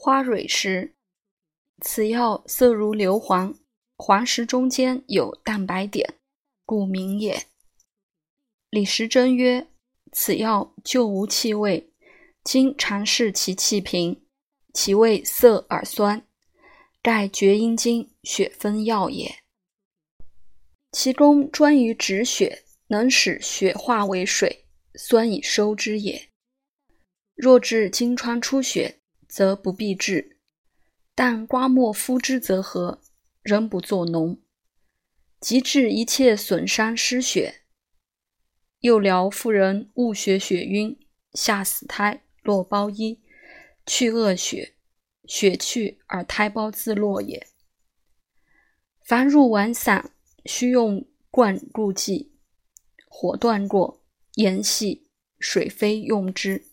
花蕊石，此药色如硫磺，黄石中间有蛋白点，故名也。李时珍曰：“此药就无气味，今尝试其气平，其味涩而酸，盖厥阴经血分药也。其功专于止血，能使血化为水，酸以收之也。若治经疮出血，则不必治。”但刮末敷之则和，仍不作脓。即治一切损伤失血。又疗妇人误血血晕，下死胎，落包衣，去恶血，血去而胎胞自落也。凡入丸散，须用灌入剂，火断过，盐细，水飞用之。